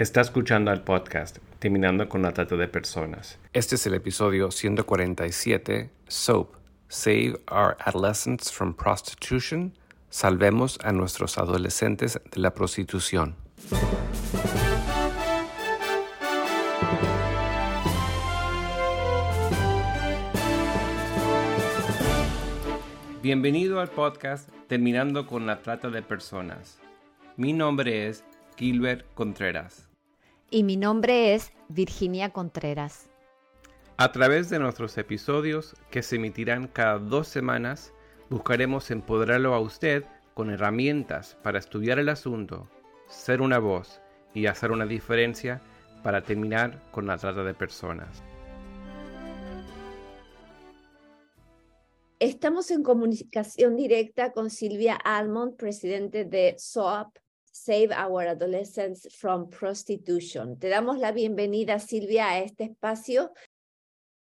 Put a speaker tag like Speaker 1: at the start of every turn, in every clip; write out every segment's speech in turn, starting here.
Speaker 1: Está escuchando el podcast Terminando con la Trata de Personas. Este es el episodio 147, SOAP, Save Our Adolescents from Prostitution, Salvemos a nuestros adolescentes de la prostitución. Bienvenido al podcast Terminando con la Trata de Personas. Mi nombre es Gilbert Contreras
Speaker 2: y mi nombre es Virginia Contreras.
Speaker 1: A través de nuestros episodios, que se emitirán cada dos semanas, buscaremos empoderarlo a usted con herramientas para estudiar el asunto, ser una voz y hacer una diferencia para terminar con la trata de personas.
Speaker 2: Estamos en comunicación directa con Silvia Almond, presidente de SOAP, Save Our Adolescents from Prostitution. Te damos la bienvenida, Silvia, a este espacio.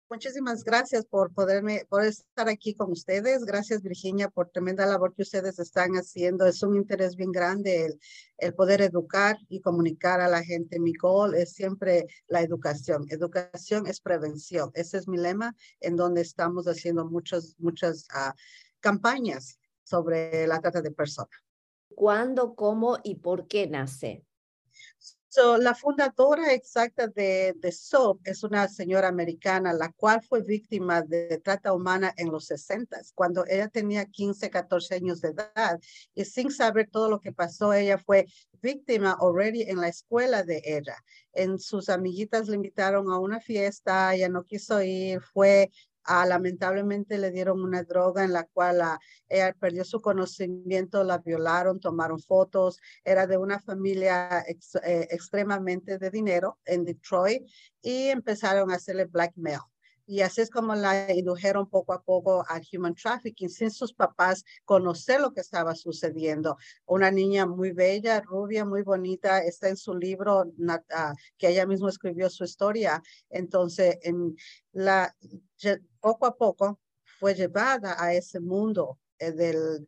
Speaker 3: Muchísimas gracias por poderme, por estar aquí con ustedes. Gracias, Virginia, por tremenda labor que ustedes están haciendo. Es un interés bien grande el, el poder educar y comunicar a la gente. Mi goal es siempre la educación. Educación es prevención. Ese es mi lema en donde estamos haciendo muchas, muchas uh, campañas sobre la trata de personas
Speaker 2: cuándo, cómo y por qué nace?
Speaker 3: So, la fundadora exacta de, de SOAP es una señora americana, la cual fue víctima de trata humana en los 60, cuando ella tenía 15, 14 años de edad. Y sin saber todo lo que pasó, ella fue víctima already en la escuela de ella. En sus amiguitas le invitaron a una fiesta, ella no quiso ir, fue Ah, lamentablemente le dieron una droga en la cual ah, ella perdió su conocimiento, la violaron, tomaron fotos, era de una familia eh, extremadamente de dinero en Detroit y empezaron a hacerle blackmail. Y así es como la indujeron poco a poco al human trafficking sin sus papás conocer lo que estaba sucediendo. Una niña muy bella, rubia, muy bonita, está en su libro ah, que ella misma escribió su historia. Entonces, poco a poco fue llevada a ese mundo eh, del,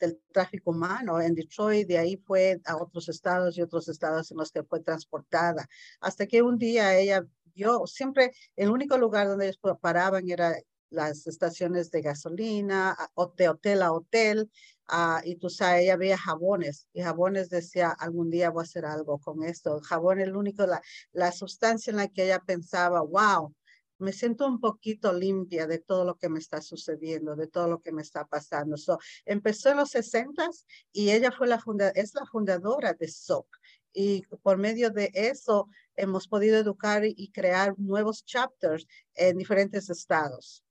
Speaker 3: del tráfico humano en Detroit, de ahí fue a otros estados y otros estados en los que fue transportada, hasta que un día ella yo siempre, el único lugar donde ellos paraban era las estaciones de gasolina, de hotel a hotel, uh, y tú sabes, ella veía jabones, y jabones decía, algún día voy a hacer algo con esto. jabón es el único, la, la sustancia en la que ella pensaba, wow, me siento un poquito limpia de todo lo que me está sucediendo, de todo lo que me está pasando. So, empezó en los 60 y ella fue la funda es la fundadora de SOC y por medio de eso hemos podido educar y crear nuevos chapters en diferentes estados.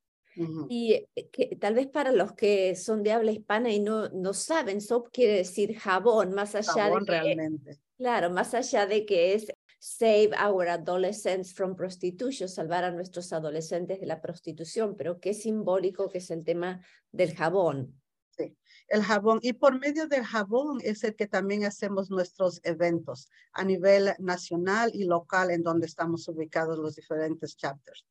Speaker 2: Y eh, que, tal vez para los que son de habla hispana y no, no saben, SOP quiere decir jabón, más allá
Speaker 3: de
Speaker 2: que,
Speaker 3: realmente.
Speaker 2: Claro, más allá de que es Save Our Adolescents from Prostitution, salvar a nuestros adolescentes de la prostitución, pero qué simbólico que es el tema del jabón
Speaker 3: el jabón. Y por medio del jabón es el que también hacemos nuestros eventos a nivel nacional y local en donde estamos ubicados los diferentes chapters.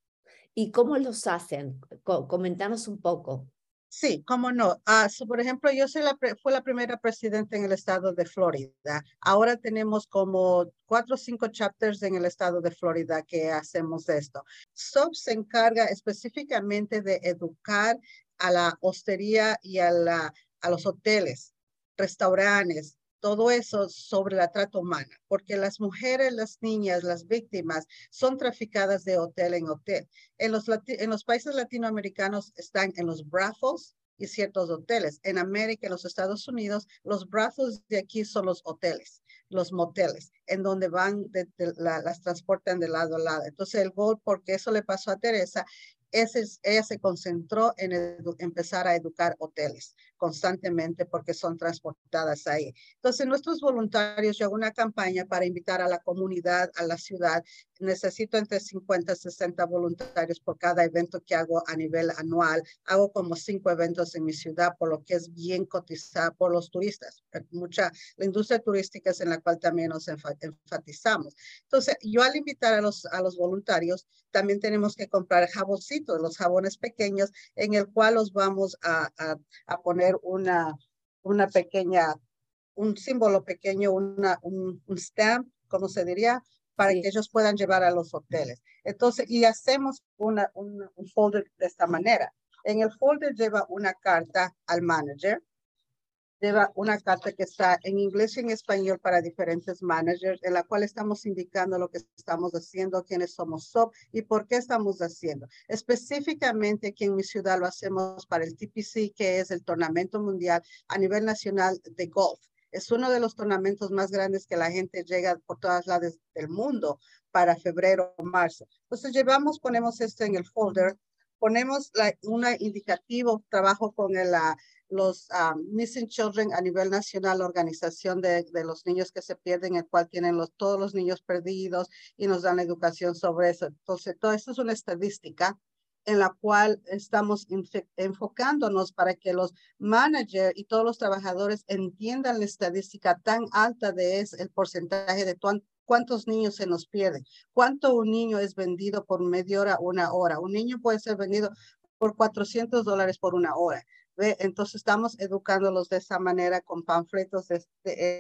Speaker 2: ¿Y cómo los hacen? Comentanos un poco.
Speaker 3: Sí, cómo no. Ah, por ejemplo, yo soy la fue la primera presidenta en el estado de Florida. Ahora tenemos como cuatro o cinco chapters en el estado de Florida que hacemos esto. SOP se encarga específicamente de educar a la hostería y a la a los hoteles, restaurantes, todo eso sobre la trata humana, porque las mujeres, las niñas, las víctimas son traficadas de hotel en hotel. En los, en los países latinoamericanos están en los brothels y ciertos hoteles. En América, en los Estados Unidos, los brothels de aquí son los hoteles, los moteles, en donde van, las transportan de lado a lado. Entonces, el gol, porque eso le pasó a Teresa, ese, ella se concentró en empezar a educar hoteles constantemente porque son transportadas ahí. Entonces, nuestros voluntarios, yo hago una campaña para invitar a la comunidad, a la ciudad. Necesito entre 50 y 60 voluntarios por cada evento que hago a nivel anual. Hago como cinco eventos en mi ciudad, por lo que es bien cotizada por los turistas. Mucha, la industria turística es en la cual también nos enfatizamos. Entonces, yo al invitar a los, a los voluntarios, también tenemos que comprar jaboncitos, los jabones pequeños, en el cual los vamos a, a, a poner una, una pequeña, un símbolo pequeño, una, un, stamp como se diría, para que ellos puedan llevar a los hoteles. Entonces, y hacemos una, un folder de esta manera. En el folder lleva una carta al manager, lleva una carta que está en inglés y en español para diferentes managers, en la cual estamos indicando lo que estamos haciendo, quiénes somos SOP y por qué estamos haciendo. Específicamente aquí en mi ciudad lo hacemos para el TPC, que es el Tornamento Mundial a nivel nacional de golf. Es uno de los tornamentos más grandes que la gente llega por todas lados del mundo para febrero o marzo. Entonces llevamos, ponemos esto en el folder, ponemos la, una indicativo, trabajo con el, los um, Missing Children a nivel nacional, la organización de, de, los niños que se pierden, el cual tienen los, todos los niños perdidos y nos dan educación sobre eso. Entonces, todo esto es una estadística en la cual estamos enfocándonos para que los managers y todos los trabajadores entiendan la estadística tan alta de es el porcentaje de cuántos niños se nos pierden, cuánto un niño es vendido por media hora, una hora. Un niño puede ser vendido por 400 dólares por una hora. Entonces estamos educándolos de esa manera con panfletos de,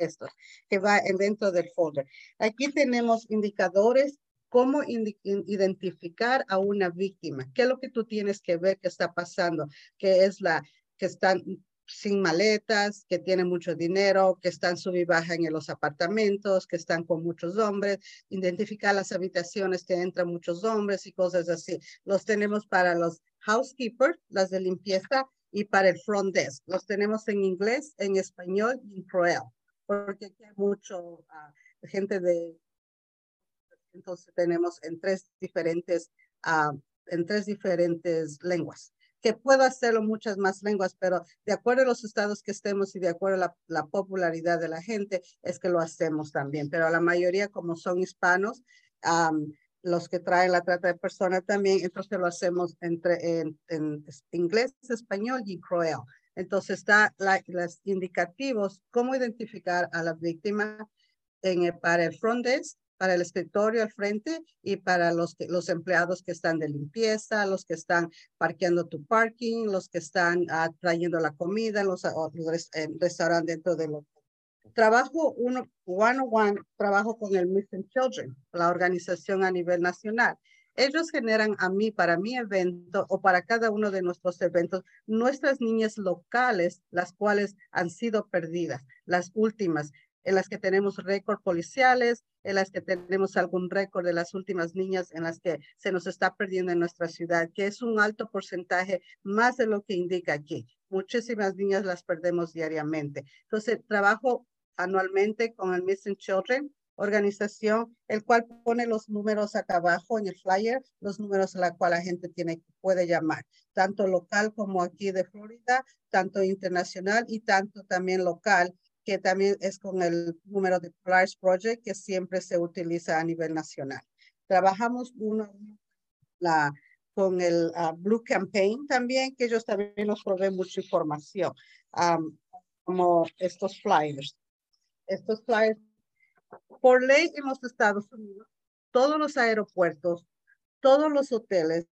Speaker 3: estos que va dentro del folder. Aquí tenemos indicadores cómo identificar a una víctima, qué es lo que tú tienes que ver que está pasando, que es la que están sin maletas, que tienen mucho dinero, que están sub y baja en los apartamentos, que están con muchos hombres, identificar las habitaciones que entran muchos hombres y cosas así. Los tenemos para los housekeepers, las de limpieza, y para el front desk. Los tenemos en inglés, en español y en Croel, porque aquí hay mucho ah, gente de entonces tenemos en tres diferentes, uh, en tres diferentes lenguas que puedo hacerlo muchas más lenguas, pero de acuerdo a los estados que estemos y de acuerdo a la, popularidad de la gente, es que lo hacemos también. Pero la mayoría, como son hispanos, um, los que traen la trata de personas también, entonces lo hacemos entre, en, en inglés, español y croel. Entonces está la, los indicativos, cómo identificar a la víctima en para el front desk, para el escritorio al frente y para los, los empleados que están de limpieza, los que están parqueando tu parking, los que están uh, trayendo la comida, los, los restaurantes dentro de los Trabajo uno, one on one, trabajo con el Missing Children, la organización a nivel nacional. Ellos generan a mí, para mi evento o para cada uno de nuestros eventos, nuestras niñas locales, las cuales han sido perdidas, las últimas en las que tenemos récord policiales, en las que tenemos algún récord de las últimas niñas en las que se nos está perdiendo en nuestra ciudad, que es un alto porcentaje más de lo que indica aquí. Muchísimas niñas las perdemos diariamente. Entonces, trabajo anualmente con el Missing Children organización, el cual pone los números acá abajo en el flyer, los números a la cual la gente tiene, puede llamar, tanto local como aquí de Florida, tanto internacional y tanto también local que también es con el número de Polaris Project que siempre se utiliza a nivel nacional. Trabajamos uno, la, con el ah, Blue Campaign también, que ellos también nos proveen mucha información, como estos flyers. Estos flyers, por ley en los Estados Unidos, todos los aeropuertos, todos los hoteles,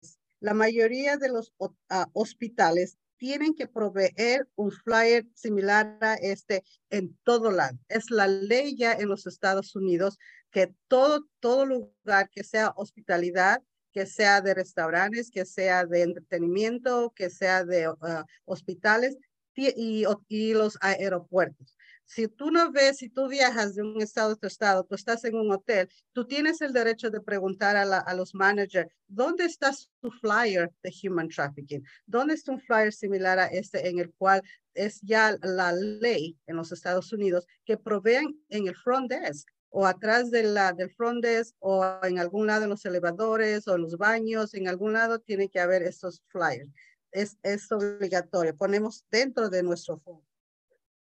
Speaker 3: la mayoría de los ah, hospitales tienen que proveer un flyer similar a este en todo lado. Es la ley ya en los Estados Unidos que todo, todo lugar que sea hospitalidad, que sea de restaurantes, que sea de entretenimiento, que sea de uh, hospitales y los aeropuertos si tú no ves, si tú viajas de un estado a otro estado, tú estás en un hotel, tú tienes el derecho de preguntar a, los managers, ¿dónde está su flyer de human trafficking? ¿Dónde está un flyer similar a este en el cual es ya la ley en los Estados Unidos que provean en el front desk o atrás de la, del front desk o en algún lado en los elevadores o en los baños, en algún lado tiene que haber estos flyers. Es, es obligatorio. Ponemos dentro de nuestro phone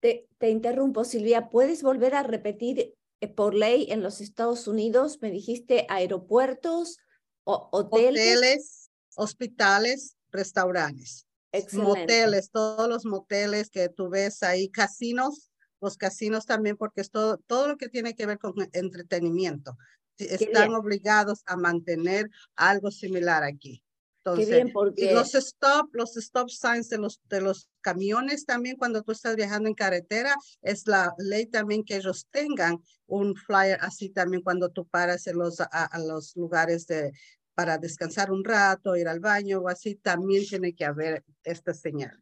Speaker 2: te, interrumpo, Silvia. ¿Puedes volver a repetir eh, por ley en los Estados Unidos? Me dijiste aeropuertos, o, hoteles.
Speaker 3: hospitales, restaurantes. Moteles, todos los moteles que tú ves ahí, casinos, los casinos también, porque es todo, todo lo que tiene que ver con entretenimiento. Están obligados a mantener algo similar aquí. Entonces, y los stop, los stop signs de los, de los camiones también cuando tú estás viajando en carretera, es la ley también que ellos tengan un flyer así también cuando tú paras en los, a, los lugares de, para descansar un rato, ir al baño o así, también tiene que haber estas señales.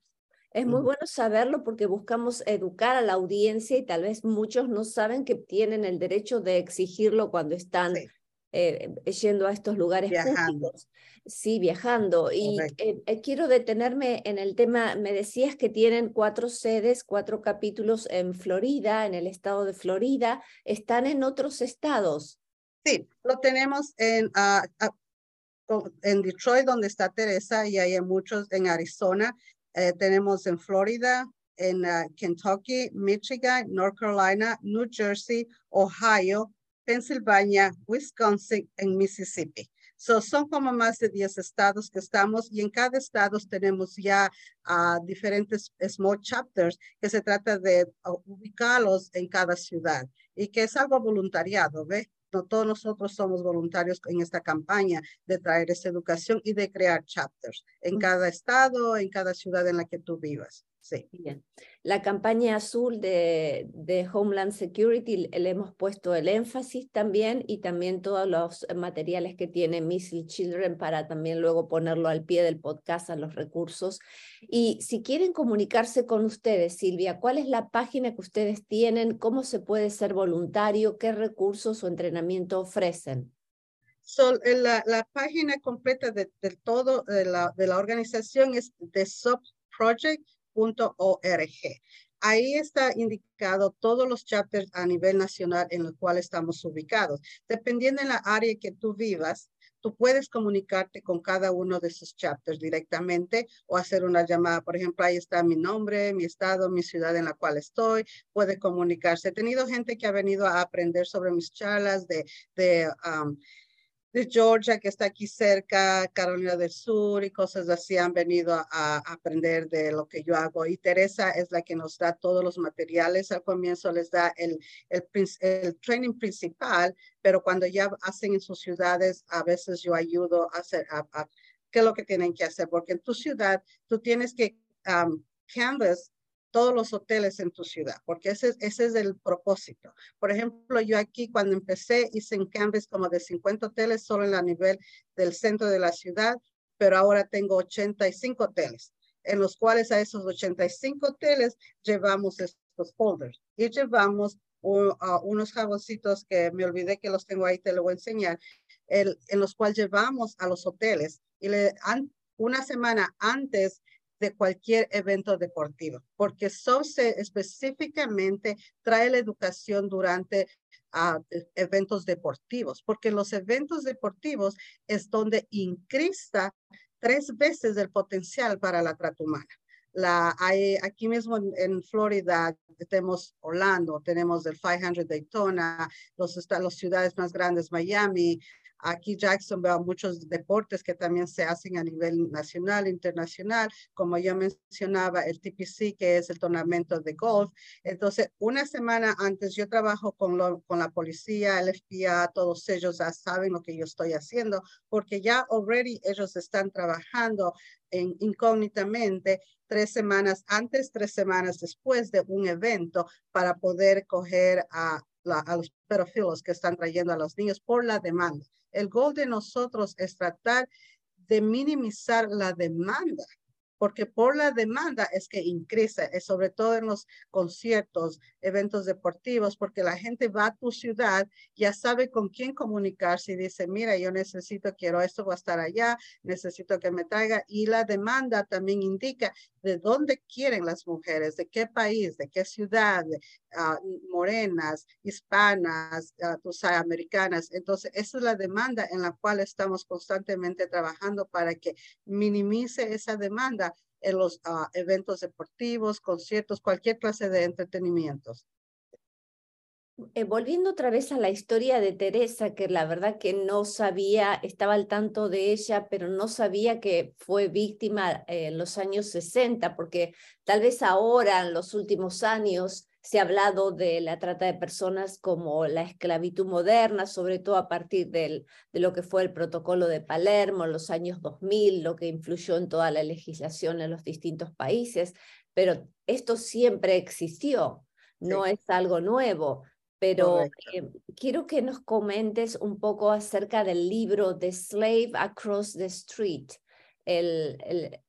Speaker 2: Es muy bueno saberlo porque buscamos educar a la audiencia y tal vez muchos no saben que tienen el derecho de exigirlo cuando están eh, yendo a estos lugares viajando. Sí, viajando. Y eh, eh, quiero detenerme en el tema, me decías que tienen cuatro sedes, cuatro capítulos en Florida, en el estado de Florida. ¿Están en otros estados?
Speaker 3: Sí, lo tenemos en, ah, ah, en Detroit, donde está Teresa, y hay muchos en Arizona. tenemos en Florida, en ah, Kentucky, Michigan, North Carolina, New Jersey, Ohio, Pennsylvania, Wisconsin en Mississippi. So, son como más de 10 estados que estamos y en cada estado tenemos ya uh, diferentes small chapters que se trata de uh, ubicarlos en cada ciudad y que es algo voluntariado, ¿ve? No todos nosotros somos voluntarios en esta campaña de traer esa educación y de crear chapters en cada estado, en cada ciudad en la que tú vivas. Sí.
Speaker 2: Bien. La campaña azul de, de, Homeland Security le hemos puesto el énfasis también y también todos los materiales que tiene Missile Children para también luego ponerlo al pie del podcast a los recursos. Y si quieren comunicarse con ustedes, Silvia, ¿cuál es la página que ustedes tienen? ¿Cómo se puede ser voluntario? ¿Qué recursos o entrenamiento ofrecen?
Speaker 3: Eh, la, la, página completa de, de todo de la, de la organización es The Sub Project .org. Ahí está indicado todos los chapters a nivel nacional en los cuales estamos ubicados. Dependiendo en la área que tú vivas, tú puedes comunicarte con cada uno de esos chapters directamente o hacer una llamada. Por ejemplo, ahí está mi nombre, mi estado, mi ciudad en la cual estoy. Puede comunicarse. He tenido gente que ha venido a aprender sobre mis charlas de, de um, de Georgia, que está aquí cerca, Carolina del Sur y cosas así han venido a, aprender de lo que yo hago. Y Teresa es la que nos da todos los materiales. Al comienzo les da el, el, el training principal, pero cuando ya hacen en sus ciudades, a veces yo ayudo a hacer, a, qué es lo que tienen que hacer, porque en tu ciudad tú tienes que canvas todos los hoteles en tu ciudad, porque ese, es el propósito. Por ejemplo, yo aquí cuando empecé hice en Canvas como de 50 hoteles solo en la nivel del centro de la ciudad, pero ahora tengo 85 hoteles, en los cuales a esos 85 hoteles llevamos estos folders y llevamos unos jaboncitos que me olvidé que los tengo ahí, te lo voy a enseñar, en los cuales llevamos a los hoteles y le, una semana antes de cualquier evento deportivo, porque SOCE específicamente trae la educación durante ah, e, eventos deportivos, porque los eventos deportivos es donde incrista tres veces el potencial para la trata humana. Aquí mismo en, Florida tenemos Orlando, tenemos el 500 Daytona, los, las ciudades más grandes, Miami, Aquí Jackson veo muchos deportes que también se hacen a nivel nacional, internacional, como yo mencionaba, el TPC, que es el tornamento de golf. Entonces, una semana antes yo trabajo con, lo, con la policía, el FBI, todos ellos ya saben lo que yo estoy haciendo, porque ya already ellos están trabajando en, incógnitamente tres semanas antes, tres semanas después de un evento para poder coger a, a los pedofilos que están trayendo a los niños por la demanda. El gol de nosotros es tratar de minimizar la demanda porque por la demanda es que increce, sobre todo en los conciertos, eventos deportivos, porque la gente va a tu ciudad, ya sabe con quién comunicarse y dice, mira, yo necesito, quiero esto, voy a estar allá, necesito que me traiga. Y la demanda también indica de dónde quieren las mujeres, de qué país, de qué ciudad, ah, morenas, hispanas, uh, americanas. Entonces, esa es la demanda en la cual estamos constantemente trabajando para que minimice esa demanda en los ah, eventos deportivos, conciertos, cualquier clase de entretenimientos.
Speaker 2: Eh, volviendo otra vez a la historia de Teresa, que la verdad que no sabía, estaba al tanto de ella, pero no sabía que fue víctima en los años 60, porque tal vez ahora, en los últimos años, se ha hablado de la trata de personas como la esclavitud moderna, sobre todo a partir del, de lo que fue el protocolo de Palermo en los años 2000, lo que influyó en toda la legislación en los distintos países, pero esto siempre existió, no es algo nuevo. Pero eh, quiero que nos comentes un poco acerca del libro The Slave Across the Street, el, el,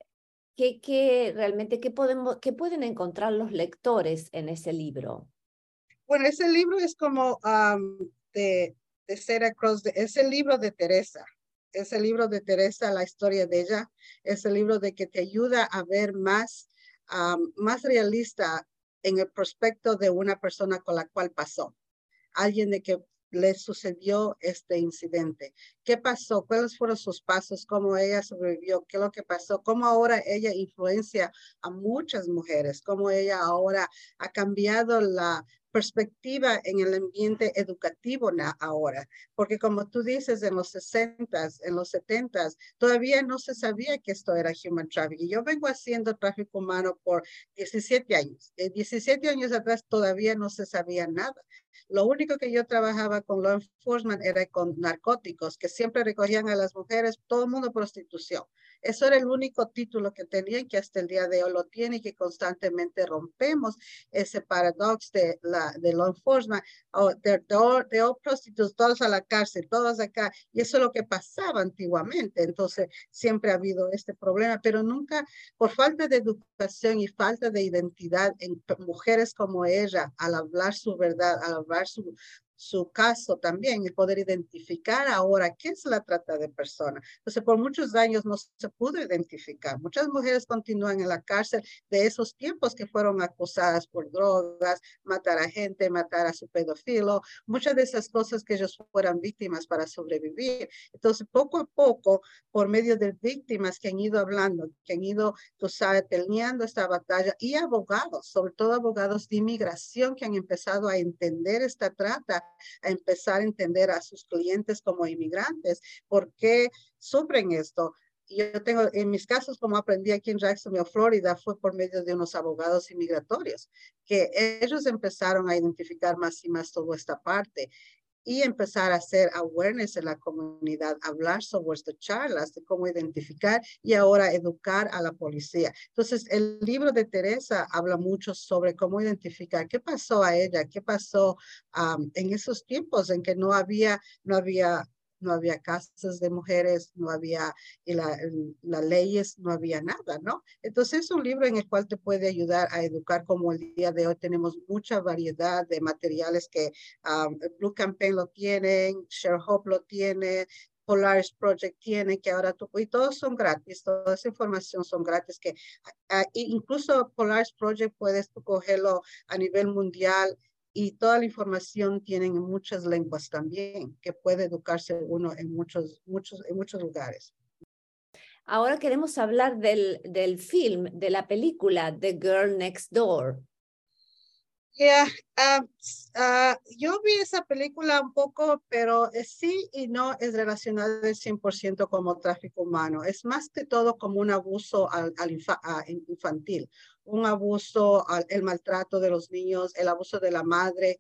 Speaker 2: ¿Qué, realmente qué, podemos, qué pueden encontrar los lectores en ese libro?
Speaker 3: Bueno, ese libro es como de, de Sarah Cross, es el libro de Teresa. Es el libro de Teresa, la historia de ella. Es el libro de que te ayuda a ver más, más realista en el prospecto de una persona con la cual pasó. Alguien de que le sucedió este incidente. ¿Qué pasó? ¿Cuáles fueron sus pasos? ¿Cómo ella sobrevivió? ¿Qué es lo que pasó? ¿Cómo ahora ella influencia a muchas mujeres? ¿Cómo ella ahora ha cambiado la perspectiva en el ambiente educativo ahora, porque como tú dices, en los 60 en los 70 todavía no se sabía que esto era human trafficking. Yo vengo haciendo tráfico humano por 17 años. En 17 años atrás todavía no se sabía nada. Lo único que yo trabajaba con law enforcement era con narcóticos, que siempre recogían a las mujeres, todo el mundo prostitución. Eso era el único título que tenían que hasta el día de hoy lo tiene y que constantemente rompemos ese paradox de, la, de law enforcement, oh, de, all, prostitutes, todos a la cárcel, todos acá. Y eso es lo que pasaba antiguamente. Entonces, siempre ha habido este problema, pero nunca por falta de educación y falta de identidad en mujeres como ella, al hablar su verdad, al hablar su, su caso también y poder identificar ahora qué es la trata de personas. Entonces, por muchos años no se pudo identificar. Muchas mujeres continúan en la cárcel de esos tiempos que fueron acusadas por drogas, matar a gente, matar a su pedófilo, muchas de esas cosas que ellos fueran víctimas para sobrevivir. Entonces, poco a poco, por medio de víctimas que han ido hablando, que han ido, tú sabes, peleando esta batalla y abogados, sobre todo abogados de inmigración que han empezado a entender esta trata a empezar a entender a sus clientes como inmigrantes, por qué sufren esto. Yo tengo, en mis casos, como aprendí aquí en Jacksonville, Florida, fue por medio de unos abogados inmigratorios, que ellos empezaron a identificar más y más toda esta parte y empezar a hacer awareness en la comunidad, hablar sobre estas charlas de cómo identificar y ahora educar a la policía. Entonces, el libro de Teresa habla mucho sobre cómo identificar qué pasó a ella, qué pasó en esos tiempos en que no había, no había no había casas de mujeres, no había las leyes, no había nada, ¿no? Entonces es un libro en el cual te puede ayudar a educar como el día de hoy tenemos mucha variedad de materiales que um, Blue Campaign lo tienen, Share Hope lo tiene, Polaris Project tiene, que ahora tú, y todos son gratis, toda esa información son gratis, que incluso Polaris Project puedes cogerlo a nivel mundial y toda la información tienen en muchas lenguas también, que puede educarse uno en muchos, muchos, en muchos lugares.
Speaker 2: Ahora queremos hablar del, del film, de la película The Girl Next Door.
Speaker 3: Yeah, ah, ah, yo vi esa película un poco, pero sí y no es relacionada al 100% como tráfico humano. Es más que todo como un abuso al, al infantil un abuso, el maltrato de los niños, el abuso de la madre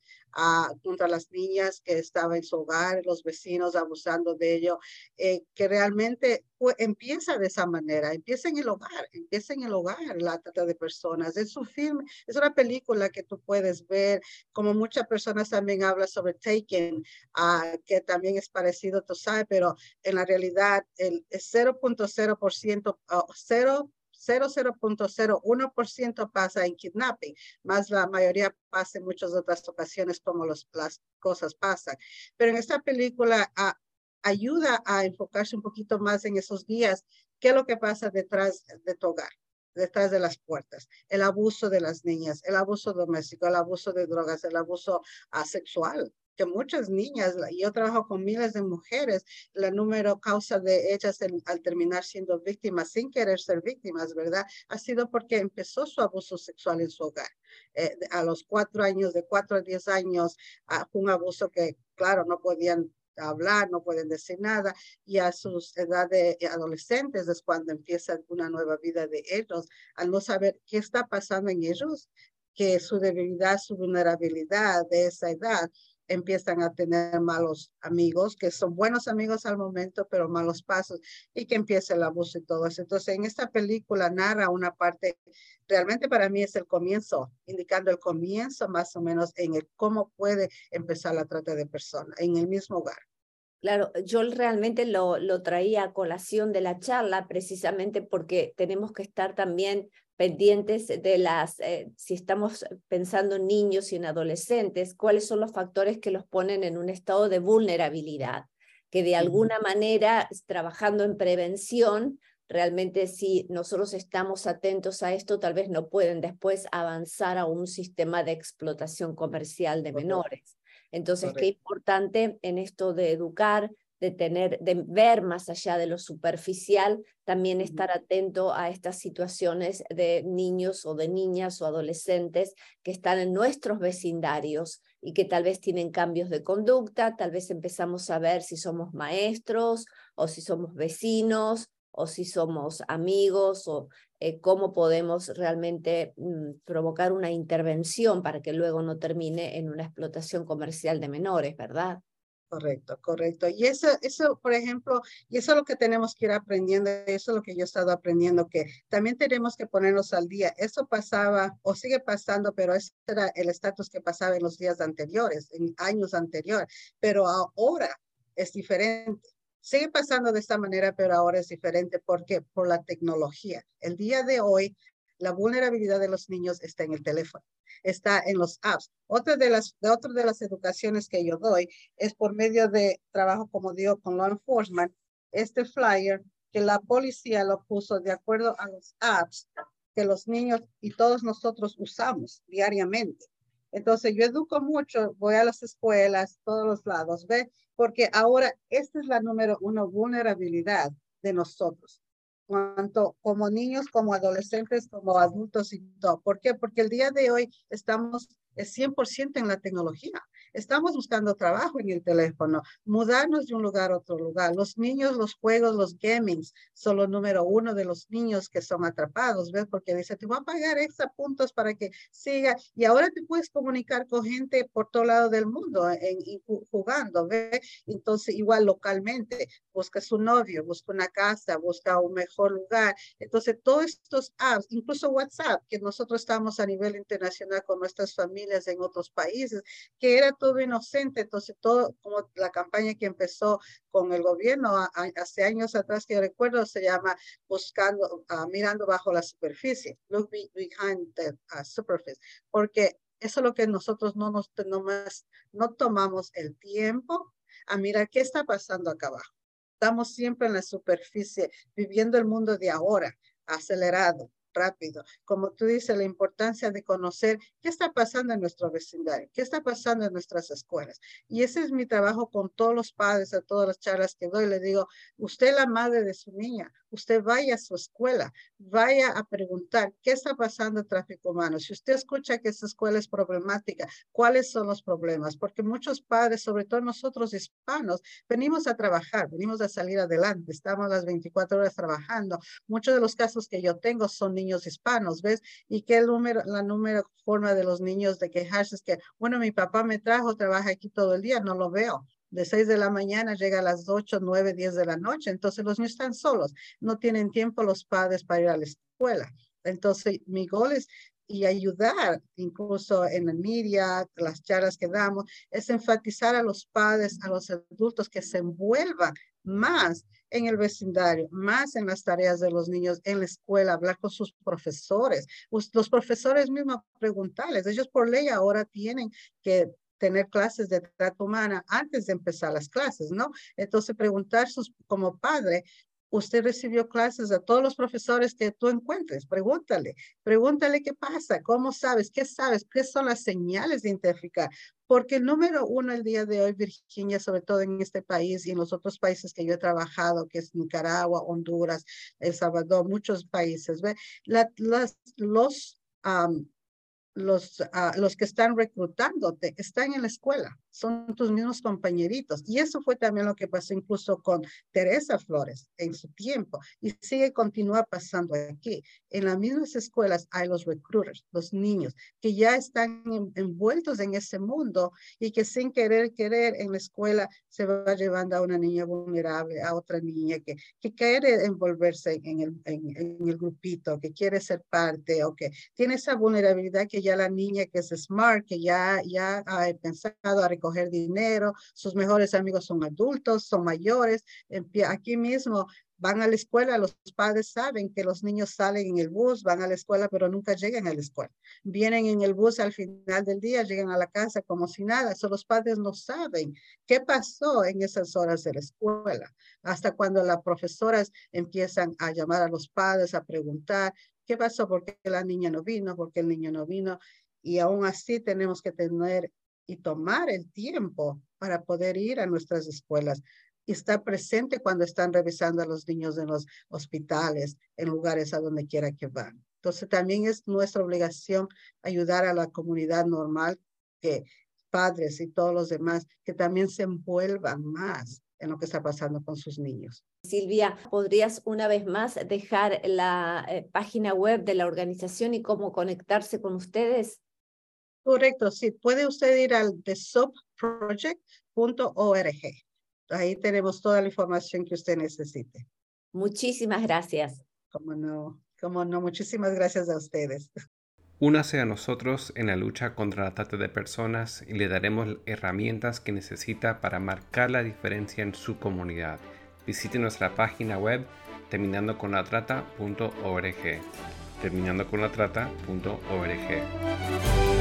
Speaker 3: contra las niñas que estaba en su hogar, los vecinos abusando de ello, eh, que realmente empieza de esa manera, empieza en el hogar, empieza en el hogar la trata de personas. Es un film, es una película que tú puedes ver, como muchas personas también hablan sobre Taken, uh, que también es parecido, tú sabes, pero en la realidad el 0.0%, 0 0.01% pasa en kidnapping, más la mayoría pasa en muchas otras ocasiones como las cosas pasan. Pero en esta película ayuda a enfocarse un poquito más en esos días, qué es lo que pasa detrás de tu hogar detrás de las puertas, el abuso de las niñas, el abuso doméstico, el abuso de drogas, el abuso asexual, que muchas niñas, yo trabajo con miles de mujeres, la número causa de ellas al terminar siendo víctimas sin querer ser víctimas, ¿verdad? Ha sido porque empezó su abuso sexual en su hogar. Eh, a los cuatro años, de cuatro a diez años, uh, un abuso que, claro, no podían hablar, no pueden decir nada, y a sus edades adolescentes es cuando empieza una nueva vida de ellos, al no saber qué está pasando en ellos, que su debilidad, su vulnerabilidad de esa edad empiezan a tener malos amigos, que son buenos amigos al momento, pero malos pasos, y que empieza el abuso y todo eso. Entonces, en esta película narra una parte, realmente para mí es el comienzo, indicando el comienzo más o menos en el cómo puede empezar la trata de personas en el mismo hogar.
Speaker 2: Claro, yo realmente lo, lo traía a colación de la charla precisamente porque tenemos que estar también pendientes de las, eh, si estamos pensando en niños y en adolescentes, cuáles son los factores que los ponen en un estado de vulnerabilidad, que de alguna manera, trabajando en prevención, realmente si nosotros estamos atentos a esto, tal vez no pueden después avanzar a un sistema de explotación comercial de menores. Entonces, qué importante en esto de educar, de tener, de ver más allá de lo superficial, también estar atento a estas situaciones de niños o de niñas o adolescentes que están en nuestros vecindarios y que tal vez tienen cambios de conducta, tal vez empezamos a ver si somos maestros o si somos vecinos o si somos amigos o eh, cómo podemos realmente mm, provocar una intervención para que luego no termine en una explotación comercial de menores, ¿verdad?
Speaker 3: Correcto, correcto. Y eso, eso, por ejemplo, y eso es lo que tenemos que ir aprendiendo, eso es lo que yo he estado aprendiendo, que también tenemos que ponernos al día. Eso pasaba o sigue pasando, pero ese era el estatus que pasaba en los días anteriores, en años anteriores, pero ahora es diferente. Sigue pasando de esta manera, pero ahora es diferente. ¿Por qué? Por la tecnología. El día de hoy, la vulnerabilidad de los niños está en el teléfono está en los apps. Otra de las, de, otra de las educaciones que yo doy es por medio de trabajo, como digo, con law enforcement, este flyer que la policía lo puso de acuerdo a los apps que los niños y todos nosotros usamos diariamente. Entonces yo educo mucho, voy a las escuelas, todos los lados, ¿ve? Porque ahora esta es la número uno vulnerabilidad de nosotros tanto como niños, como adolescentes, como adultos y todo. ¿Por qué? Porque el día de hoy estamos es 100% en la tecnología. Estamos buscando trabajo en el teléfono, mudarnos de un lugar a otro lugar. Los niños, los juegos, los gamings son los número uno de los niños que son atrapados, ¿ves? Porque dice, te voy a pagar extra puntos para que siga. Y ahora te puedes comunicar con gente por todo lado del mundo en, jugando, ¿ves? Entonces, igual localmente, busca su novio, busca una casa, busca un mejor lugar. Entonces, todos estos apps, incluso WhatsApp, que nosotros estamos a nivel internacional con nuestras familias, en otros países, que era todo inocente. Entonces, todo como la campaña que empezó con el gobierno hace años atrás, que recuerdo, se llama Buscando, uh, Mirando Bajo la Superficie, Look Behind the uh, Superficie, porque eso es lo que nosotros no nos no, no tomamos el tiempo a mirar qué está pasando acá abajo. Estamos siempre en la superficie, viviendo el mundo de ahora, acelerado, rápido. Como tú dices, la importancia de conocer qué está pasando en nuestro vecindario, qué está pasando en nuestras escuelas. Y ese es mi trabajo con todos los padres, a todas las charlas que doy. Le digo, usted es la madre de su niña, usted vaya a su escuela, vaya a preguntar qué está pasando en tráfico humano. Si usted escucha que esa escuela es problemática, ¿cuáles son los problemas? Porque muchos padres, sobre todo nosotros hispanos, venimos a trabajar, venimos a salir adelante, estamos las 24 horas trabajando. Muchos de los casos que yo tengo son niños hispanos, ¿ves? Y el número, la número forma de los niños de quejarse es que, bueno, mi papá me trajo, trabaja aquí todo el día, no lo veo de 6 de la mañana llega a las 8, 9, 10 de la noche. Entonces los niños están solos, no tienen tiempo los padres para ir a la escuela. Entonces mi gol es y ayudar, incluso en la media, las charlas que damos, es enfatizar a los padres, a los adultos que se envuelvan más en el vecindario, más en las tareas de los niños en la escuela, hablar con sus profesores, los profesores mismos preguntarles, ellos por ley ahora tienen que tener clases de trato humana antes de empezar las clases, ¿no? Entonces, preguntar sus, como padre, usted recibió clases a todos los profesores que tú encuentres, pregúntale, pregúntale qué pasa, cómo sabes, qué sabes, qué son las señales de identificar. Porque el número uno el día de hoy, Virginia, sobre todo en este país y en los otros países que yo he trabajado, que es Nicaragua, Honduras, El Salvador, muchos países, ¿ve? las, los los, uh, los que están reclutándote están en la escuela. Son tus mismos compañeritos. Y eso fue también lo que pasó incluso con Teresa Flores en su tiempo. Y sigue, continúa pasando aquí. En las mismas escuelas hay los recruiters, los niños, que ya están envueltos en ese mundo y que sin querer, querer en la escuela se va llevando a una niña vulnerable, a otra niña que, que quiere envolverse en el, en el grupito, que quiere ser parte o que tiene esa vulnerabilidad que ya la niña que es smart, que ya, ya ha pensado recoger dinero, sus mejores amigos son adultos, son mayores, aquí mismo van a la escuela, los padres saben que los niños salen en el bus, van a la escuela, pero nunca llegan a la escuela. Vienen en el bus al final del día, llegan a la casa como si nada. So, los padres no saben qué pasó en esas horas de la escuela. Hasta cuando las profesoras empiezan a llamar a los padres, a preguntar, ¿qué pasó? ¿Por qué la niña no vino? ¿Por qué el niño no vino? Y aún así tenemos que tener y tomar el tiempo para poder ir a nuestras escuelas y estar presente cuando están revisando a los niños en los hospitales, en lugares a donde quiera que van. Entonces también es nuestra obligación ayudar a la comunidad normal, que padres y todos los demás, que también se envuelvan más en lo que está pasando con sus niños.
Speaker 2: Silvia, ¿podrías una vez más dejar la eh, página web de la organización y cómo conectarse con ustedes?
Speaker 3: Correcto, sí. Puede usted ir al thesubproject.org. Ahí tenemos toda la información que usted necesite.
Speaker 2: Muchísimas gracias.
Speaker 3: Como no, como no, muchísimas gracias a ustedes.
Speaker 1: Únase a nosotros en la lucha contra la trata de personas y le daremos herramientas que necesita para marcar la diferencia en su comunidad. Visite nuestra página web terminando con la trata.org. Terminando con la trata.org.